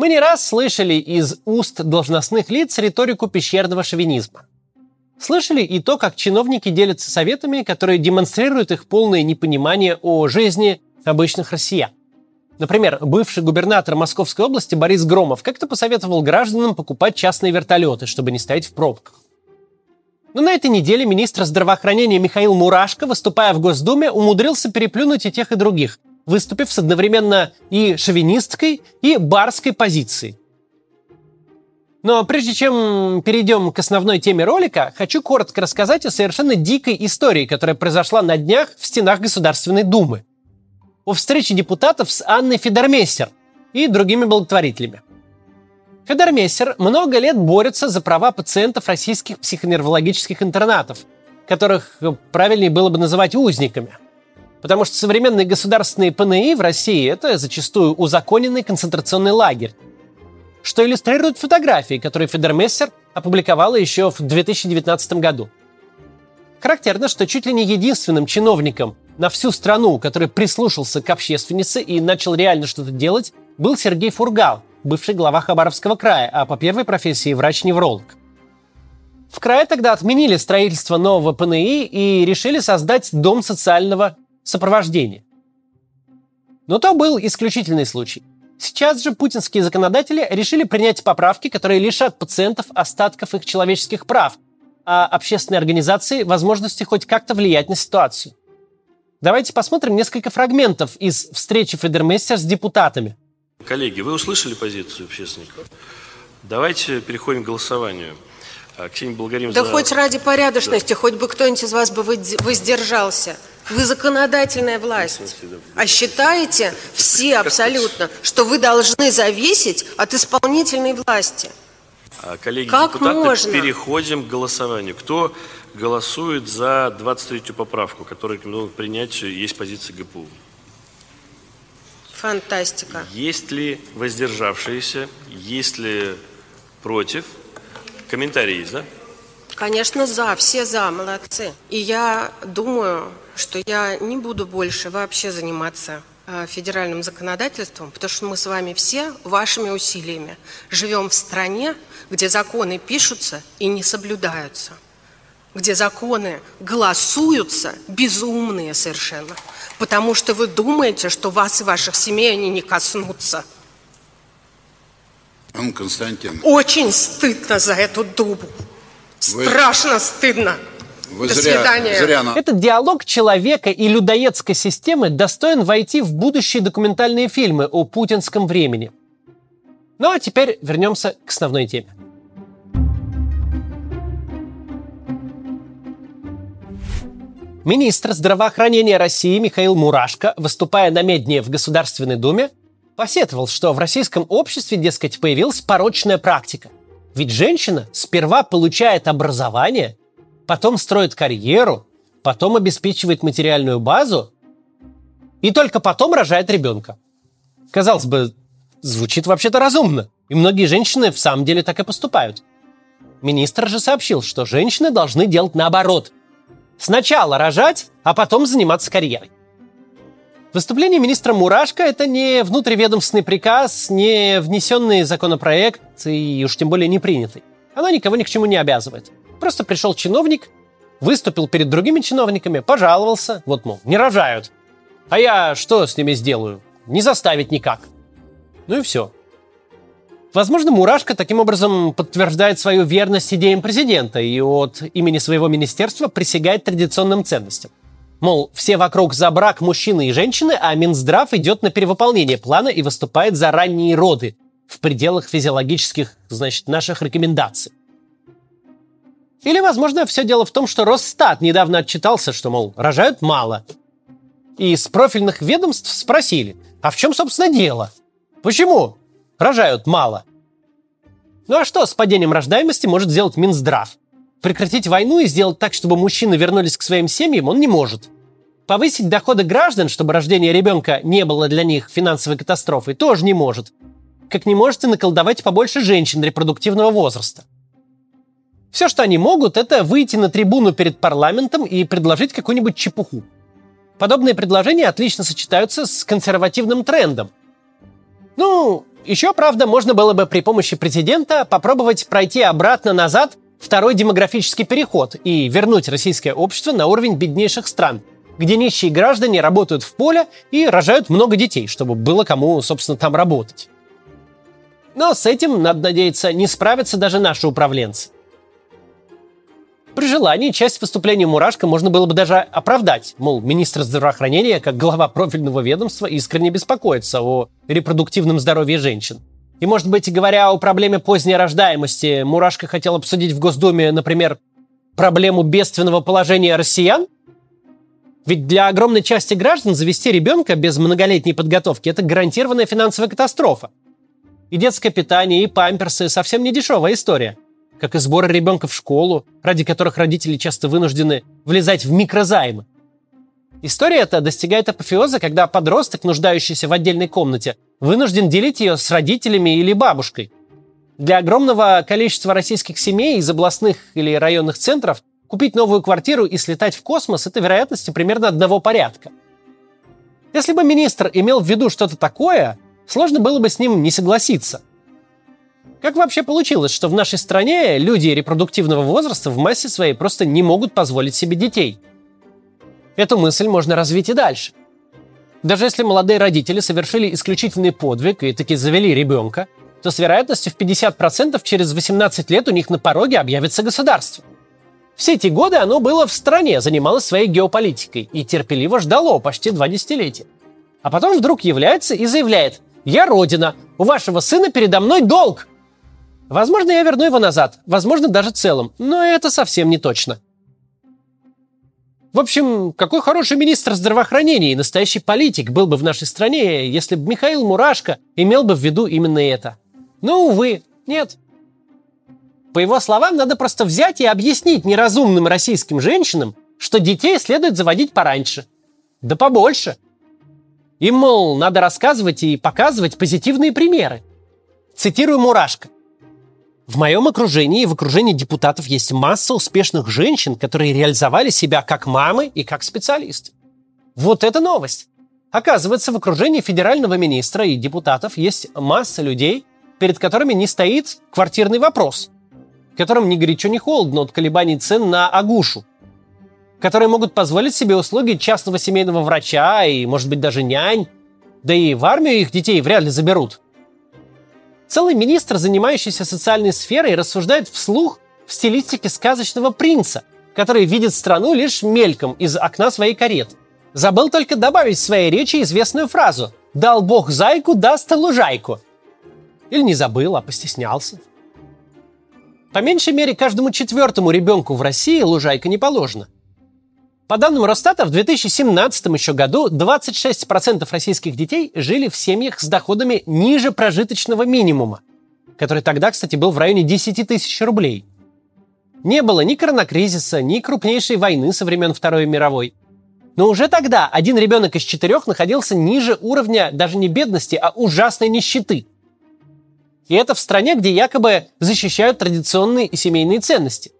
Мы не раз слышали из уст должностных лиц риторику пещерного шовинизма. Слышали и то, как чиновники делятся советами, которые демонстрируют их полное непонимание о жизни обычных россиян. Например, бывший губернатор Московской области Борис Громов как-то посоветовал гражданам покупать частные вертолеты, чтобы не стоять в пробках. Но на этой неделе министр здравоохранения Михаил Мурашко, выступая в Госдуме, умудрился переплюнуть и тех, и других, выступив с одновременно и шовинистской, и барской позицией. Но прежде чем перейдем к основной теме ролика, хочу коротко рассказать о совершенно дикой истории, которая произошла на днях в стенах Государственной Думы. О встрече депутатов с Анной Федермейстер и другими благотворителями. Федермейстер много лет борется за права пациентов российских психоневрологических интернатов, которых правильнее было бы называть узниками. Потому что современные государственные ПНИ в России – это зачастую узаконенный концентрационный лагерь, что иллюстрирует фотографии, которые Федермессер опубликовала еще в 2019 году. Характерно, что чуть ли не единственным чиновником на всю страну, который прислушался к общественнице и начал реально что-то делать, был Сергей Фургал, бывший глава Хабаровского края, а по первой профессии врач-невролог. В крае тогда отменили строительство нового ПНИ и решили создать дом социального сопровождения. Но то был исключительный случай. Сейчас же путинские законодатели решили принять поправки, которые лишат пациентов остатков их человеческих прав, а общественные организации возможности хоть как-то влиять на ситуацию. Давайте посмотрим несколько фрагментов из встречи Федермейстер с депутатами. Коллеги, вы услышали позицию общественников? Давайте переходим к голосованию. А, Ксения Благодарим да за... хоть ради порядочности, да. хоть бы кто-нибудь из вас бы воздержался. Вы законодательная власть. А считаете все абсолютно, что вы должны зависеть от исполнительной власти? А, коллеги, как депутаты, можно? переходим к голосованию. Кто голосует за 23-ю поправку, которую рекомендуют принять, есть позиция ГПУ? Фантастика. Есть ли воздержавшиеся? Есть ли против? Комментарии есть, да? Конечно, за, все за, молодцы. И я думаю, что я не буду больше вообще заниматься э, федеральным законодательством, потому что мы с вами все вашими усилиями живем в стране, где законы пишутся и не соблюдаются, где законы голосуются безумные совершенно, потому что вы думаете, что вас и ваших семей они не коснутся. Константин. Очень стыдно за эту дубу. Страшно Вы... стыдно. Вы До зря, свидания. Зря на... Этот диалог человека и людоедской системы достоин войти в будущие документальные фильмы о путинском времени. Ну а теперь вернемся к основной теме. Министр здравоохранения России Михаил Мурашко, выступая на медне в Государственной Думе, посетовал, что в российском обществе, дескать, появилась порочная практика. Ведь женщина сперва получает образование, потом строит карьеру, потом обеспечивает материальную базу и только потом рожает ребенка. Казалось бы, звучит вообще-то разумно. И многие женщины в самом деле так и поступают. Министр же сообщил, что женщины должны делать наоборот. Сначала рожать, а потом заниматься карьерой. Выступление министра Мурашко – это не внутриведомственный приказ, не внесенный законопроект и уж тем более не принятый. Оно никого ни к чему не обязывает. Просто пришел чиновник, выступил перед другими чиновниками, пожаловался, вот, мол, не рожают. А я что с ними сделаю? Не заставить никак. Ну и все. Возможно, Мурашко таким образом подтверждает свою верность идеям президента и от имени своего министерства присягает традиционным ценностям. Мол, все вокруг за брак мужчины и женщины, а Минздрав идет на перевыполнение плана и выступает за ранние роды в пределах физиологических, значит, наших рекомендаций. Или, возможно, все дело в том, что Росстат недавно отчитался, что, мол, рожают мало. И с профильных ведомств спросили, а в чем, собственно, дело? Почему рожают мало? Ну а что с падением рождаемости может сделать Минздрав? Прекратить войну и сделать так, чтобы мужчины вернулись к своим семьям, он не может. Повысить доходы граждан, чтобы рождение ребенка не было для них финансовой катастрофой, тоже не может. Как не может и наколдовать побольше женщин репродуктивного возраста. Все, что они могут, это выйти на трибуну перед парламентом и предложить какую-нибудь чепуху. Подобные предложения отлично сочетаются с консервативным трендом. Ну, Еще, правда, можно было бы при помощи президента попробовать пройти обратно-назад второй демографический переход и вернуть российское общество на уровень беднейших стран, где нищие граждане работают в поле и рожают много детей, чтобы было кому, собственно, там работать. Но с этим, надо надеяться, не справятся даже наши управленцы. При желании часть выступления Мурашко можно было бы даже оправдать. Мол, министр здравоохранения, как глава профильного ведомства, искренне беспокоится о репродуктивном здоровье женщин. И, может быть, говоря о проблеме поздней рождаемости, Мурашко хотел обсудить в Госдуме, например, проблему бедственного положения россиян? Ведь для огромной части граждан завести ребенка без многолетней подготовки – это гарантированная финансовая катастрофа. И детское питание, и памперсы – совсем не дешевая история – как и сборы ребенка в школу, ради которых родители часто вынуждены влезать в микрозаймы. История эта достигает апофеоза, когда подросток, нуждающийся в отдельной комнате, вынужден делить ее с родителями или бабушкой. Для огромного количества российских семей из областных или районных центров купить новую квартиру и слетать в космос – это вероятности примерно одного порядка. Если бы министр имел в виду что-то такое, сложно было бы с ним не согласиться – как вообще получилось, что в нашей стране люди репродуктивного возраста в массе своей просто не могут позволить себе детей? Эту мысль можно развить и дальше. Даже если молодые родители совершили исключительный подвиг и таки завели ребенка, то с вероятностью в 50% через 18 лет у них на пороге объявится государство. Все эти годы оно было в стране, занималось своей геополитикой и терпеливо ждало почти два десятилетия. А потом вдруг является и заявляет «Я Родина, у вашего сына передо мной долг!» Возможно, я верну его назад, возможно, даже целым, но это совсем не точно. В общем, какой хороший министр здравоохранения и настоящий политик был бы в нашей стране, если бы Михаил Мурашко имел бы в виду именно это. Но, увы, нет. По его словам, надо просто взять и объяснить неразумным российским женщинам, что детей следует заводить пораньше. Да побольше. Им, мол, надо рассказывать и показывать позитивные примеры. Цитирую Мурашко. В моем окружении и в окружении депутатов есть масса успешных женщин, которые реализовали себя как мамы и как специалисты. Вот это новость. Оказывается, в окружении федерального министра и депутатов есть масса людей, перед которыми не стоит квартирный вопрос, которым ни горячо, ни холодно от колебаний цен на агушу, которые могут позволить себе услуги частного семейного врача и, может быть, даже нянь, да и в армию их детей вряд ли заберут – Целый министр, занимающийся социальной сферой, рассуждает вслух в стилистике сказочного принца, который видит страну лишь мельком из окна своей кареты. Забыл только добавить в своей речи известную фразу «Дал Бог зайку, даст лужайку». Или не забыл, а постеснялся. По меньшей мере, каждому четвертому ребенку в России лужайка не положена – по данным Росстата, в 2017 еще году 26% российских детей жили в семьях с доходами ниже прожиточного минимума, который тогда, кстати, был в районе 10 тысяч рублей. Не было ни коронакризиса, ни крупнейшей войны со времен Второй мировой. Но уже тогда один ребенок из четырех находился ниже уровня даже не бедности, а ужасной нищеты. И это в стране, где якобы защищают традиционные и семейные ценности.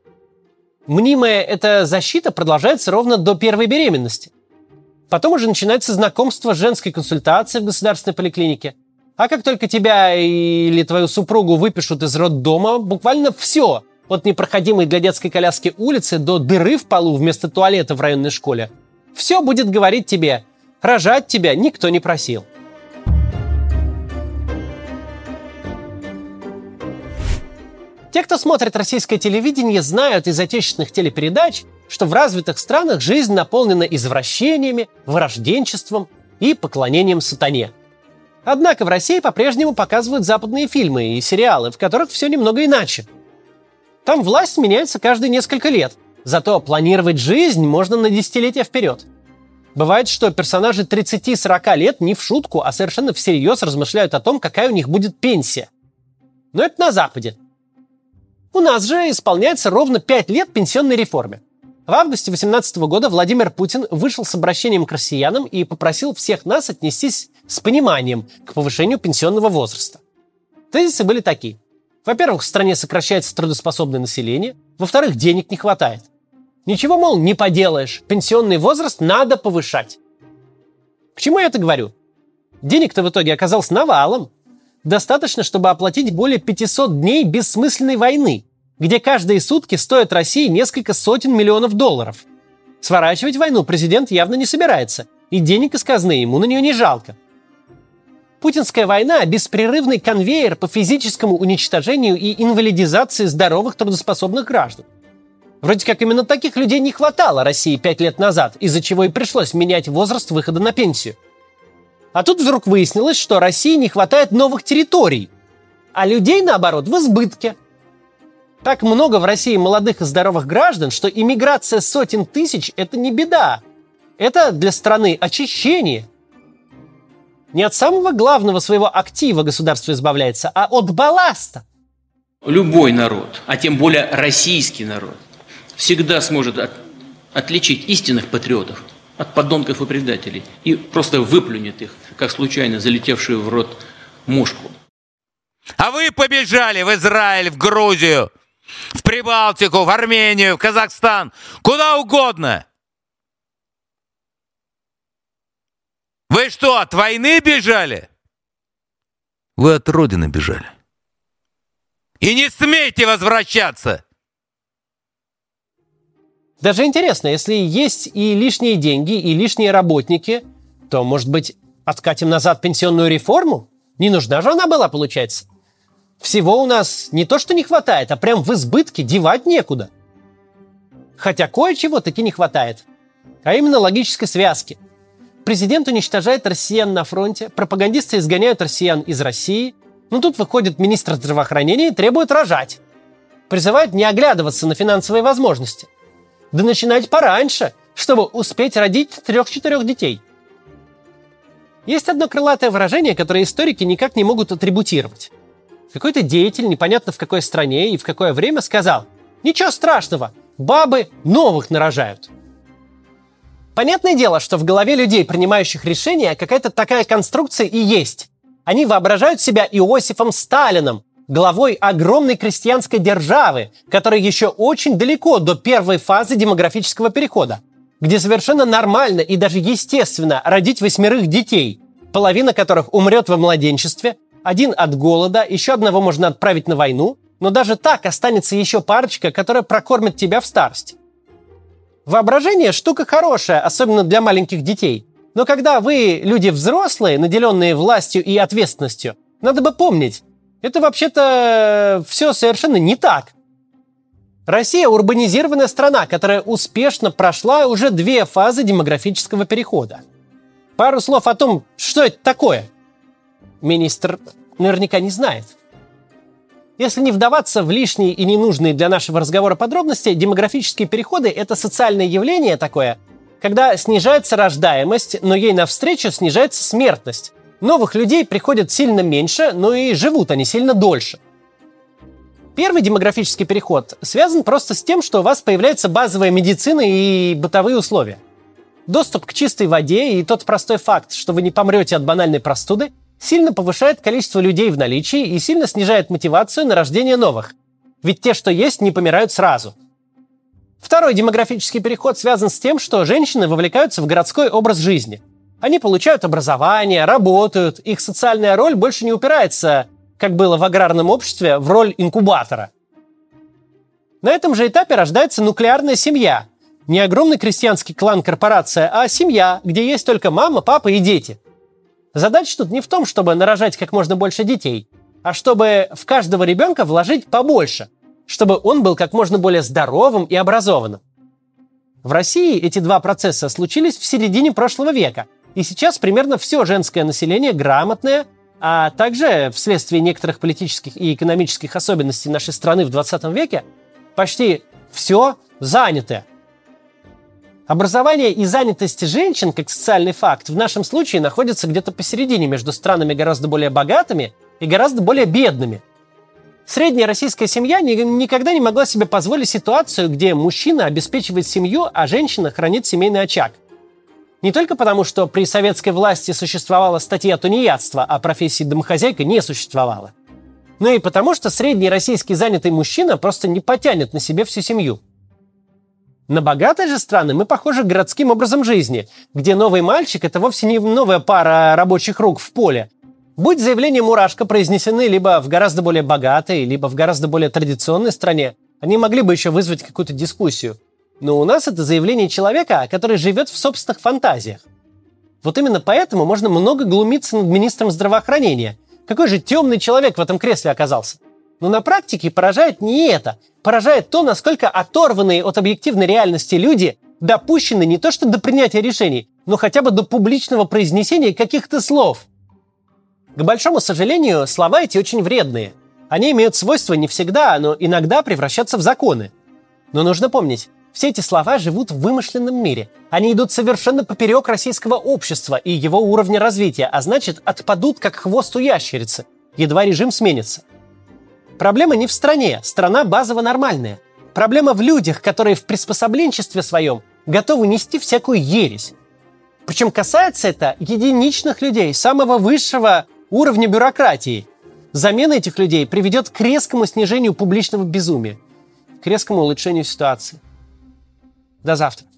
Мнимая эта защита продолжается ровно до первой беременности. Потом уже начинается знакомство с женской консультацией в государственной поликлинике. А как только тебя или твою супругу выпишут из роддома, буквально все, от непроходимой для детской коляски улицы до дыры в полу вместо туалета в районной школе, все будет говорить тебе, рожать тебя никто не просил. Те, кто смотрит российское телевидение, знают из отечественных телепередач, что в развитых странах жизнь наполнена извращениями, вырожденчеством и поклонением сатане. Однако в России по-прежнему показывают западные фильмы и сериалы, в которых все немного иначе. Там власть меняется каждые несколько лет, зато планировать жизнь можно на десятилетия вперед. Бывает, что персонажи 30-40 лет не в шутку, а совершенно всерьез размышляют о том, какая у них будет пенсия. Но это на Западе. У нас же исполняется ровно 5 лет пенсионной реформе. В августе 2018 года Владимир Путин вышел с обращением к россиянам и попросил всех нас отнестись с пониманием к повышению пенсионного возраста. Тезисы были такие. Во-первых, в стране сокращается трудоспособное население. Во-вторых, денег не хватает. Ничего, мол, не поделаешь. Пенсионный возраст надо повышать. К чему я это говорю? Денег-то в итоге оказалось навалом. Достаточно, чтобы оплатить более 500 дней бессмысленной войны, где каждые сутки стоят России несколько сотен миллионов долларов. Сворачивать войну президент явно не собирается, и денег из казны ему на нее не жалко. Путинская война – беспрерывный конвейер по физическому уничтожению и инвалидизации здоровых трудоспособных граждан. Вроде как именно таких людей не хватало России пять лет назад, из-за чего и пришлось менять возраст выхода на пенсию. А тут вдруг выяснилось, что России не хватает новых территорий, а людей, наоборот, в избытке. Так много в России молодых и здоровых граждан, что иммиграция сотен тысяч – это не беда. Это для страны очищение. Не от самого главного своего актива государство избавляется, а от балласта. Любой народ, а тем более российский народ, всегда сможет от, отличить истинных патриотов от подонков и предателей и просто выплюнет их, как случайно залетевшую в рот мушку. А вы побежали в Израиль, в Грузию, в Прибалтику, в Армению, в Казахстан, куда угодно – Вы что, от войны бежали? Вы от родины бежали. И не смейте возвращаться! Даже интересно, если есть и лишние деньги, и лишние работники, то, может быть, откатим назад пенсионную реформу? Не нужна же она была, получается. Всего у нас не то, что не хватает, а прям в избытке девать некуда. Хотя кое-чего таки не хватает. А именно логической связки – Президент уничтожает россиян на фронте, пропагандисты изгоняют россиян из России. Но тут выходит министр здравоохранения и требует рожать. Призывает не оглядываться на финансовые возможности. Да начинать пораньше, чтобы успеть родить трех-четырех детей. Есть одно крылатое выражение, которое историки никак не могут атрибутировать. Какой-то деятель, непонятно в какой стране и в какое время, сказал «Ничего страшного, бабы новых нарожают». Понятное дело, что в голове людей, принимающих решения, какая-то такая конструкция и есть. Они воображают себя Иосифом Сталином, главой огромной крестьянской державы, которая еще очень далеко до первой фазы демографического перехода, где совершенно нормально и даже естественно родить восьмерых детей, половина которых умрет во младенчестве, один от голода, еще одного можно отправить на войну, но даже так останется еще парочка, которая прокормит тебя в старости. Воображение – штука хорошая, особенно для маленьких детей. Но когда вы люди взрослые, наделенные властью и ответственностью, надо бы помнить, это вообще-то все совершенно не так. Россия – урбанизированная страна, которая успешно прошла уже две фазы демографического перехода. Пару слов о том, что это такое. Министр наверняка не знает. Если не вдаваться в лишние и ненужные для нашего разговора подробности, демографические переходы – это социальное явление такое, когда снижается рождаемость, но ей навстречу снижается смертность. Новых людей приходит сильно меньше, но и живут они сильно дольше. Первый демографический переход связан просто с тем, что у вас появляется базовая медицина и бытовые условия. Доступ к чистой воде и тот простой факт, что вы не помрете от банальной простуды, сильно повышает количество людей в наличии и сильно снижает мотивацию на рождение новых. Ведь те, что есть, не помирают сразу. Второй демографический переход связан с тем, что женщины вовлекаются в городской образ жизни. Они получают образование, работают, их социальная роль больше не упирается, как было в аграрном обществе, в роль инкубатора. На этом же этапе рождается нуклеарная семья. Не огромный крестьянский клан-корпорация, а семья, где есть только мама, папа и дети – Задача тут не в том, чтобы нарожать как можно больше детей, а чтобы в каждого ребенка вложить побольше, чтобы он был как можно более здоровым и образованным. В России эти два процесса случились в середине прошлого века, и сейчас примерно все женское население грамотное, а также вследствие некоторых политических и экономических особенностей нашей страны в 20 веке почти все занятое. Образование и занятость женщин как социальный факт в нашем случае находятся где-то посередине между странами гораздо более богатыми и гораздо более бедными. Средняя российская семья никогда не могла себе позволить ситуацию, где мужчина обеспечивает семью, а женщина хранит семейный очаг. Не только потому, что при советской власти существовала статья тунеядства, а профессии домохозяйка не существовало. Но и потому, что средний российский занятый мужчина просто не потянет на себе всю семью – на богатые же страны мы похожи городским образом жизни, где новый мальчик – это вовсе не новая пара рабочих рук в поле. Будь заявления Мурашко произнесены либо в гораздо более богатой, либо в гораздо более традиционной стране, они могли бы еще вызвать какую-то дискуссию. Но у нас это заявление человека, который живет в собственных фантазиях. Вот именно поэтому можно много глумиться над министром здравоохранения. Какой же темный человек в этом кресле оказался. Но на практике поражает не это. Поражает то, насколько оторванные от объективной реальности люди допущены не то что до принятия решений, но хотя бы до публичного произнесения каких-то слов – к большому сожалению, слова эти очень вредные. Они имеют свойство не всегда, но иногда превращаться в законы. Но нужно помнить, все эти слова живут в вымышленном мире. Они идут совершенно поперек российского общества и его уровня развития, а значит, отпадут как хвост у ящерицы, едва режим сменится. Проблема не в стране, страна базово нормальная. Проблема в людях, которые в приспособленчестве своем готовы нести всякую ересь. Причем касается это единичных людей, самого высшего уровня бюрократии. Замена этих людей приведет к резкому снижению публичного безумия, к резкому улучшению ситуации. До завтра.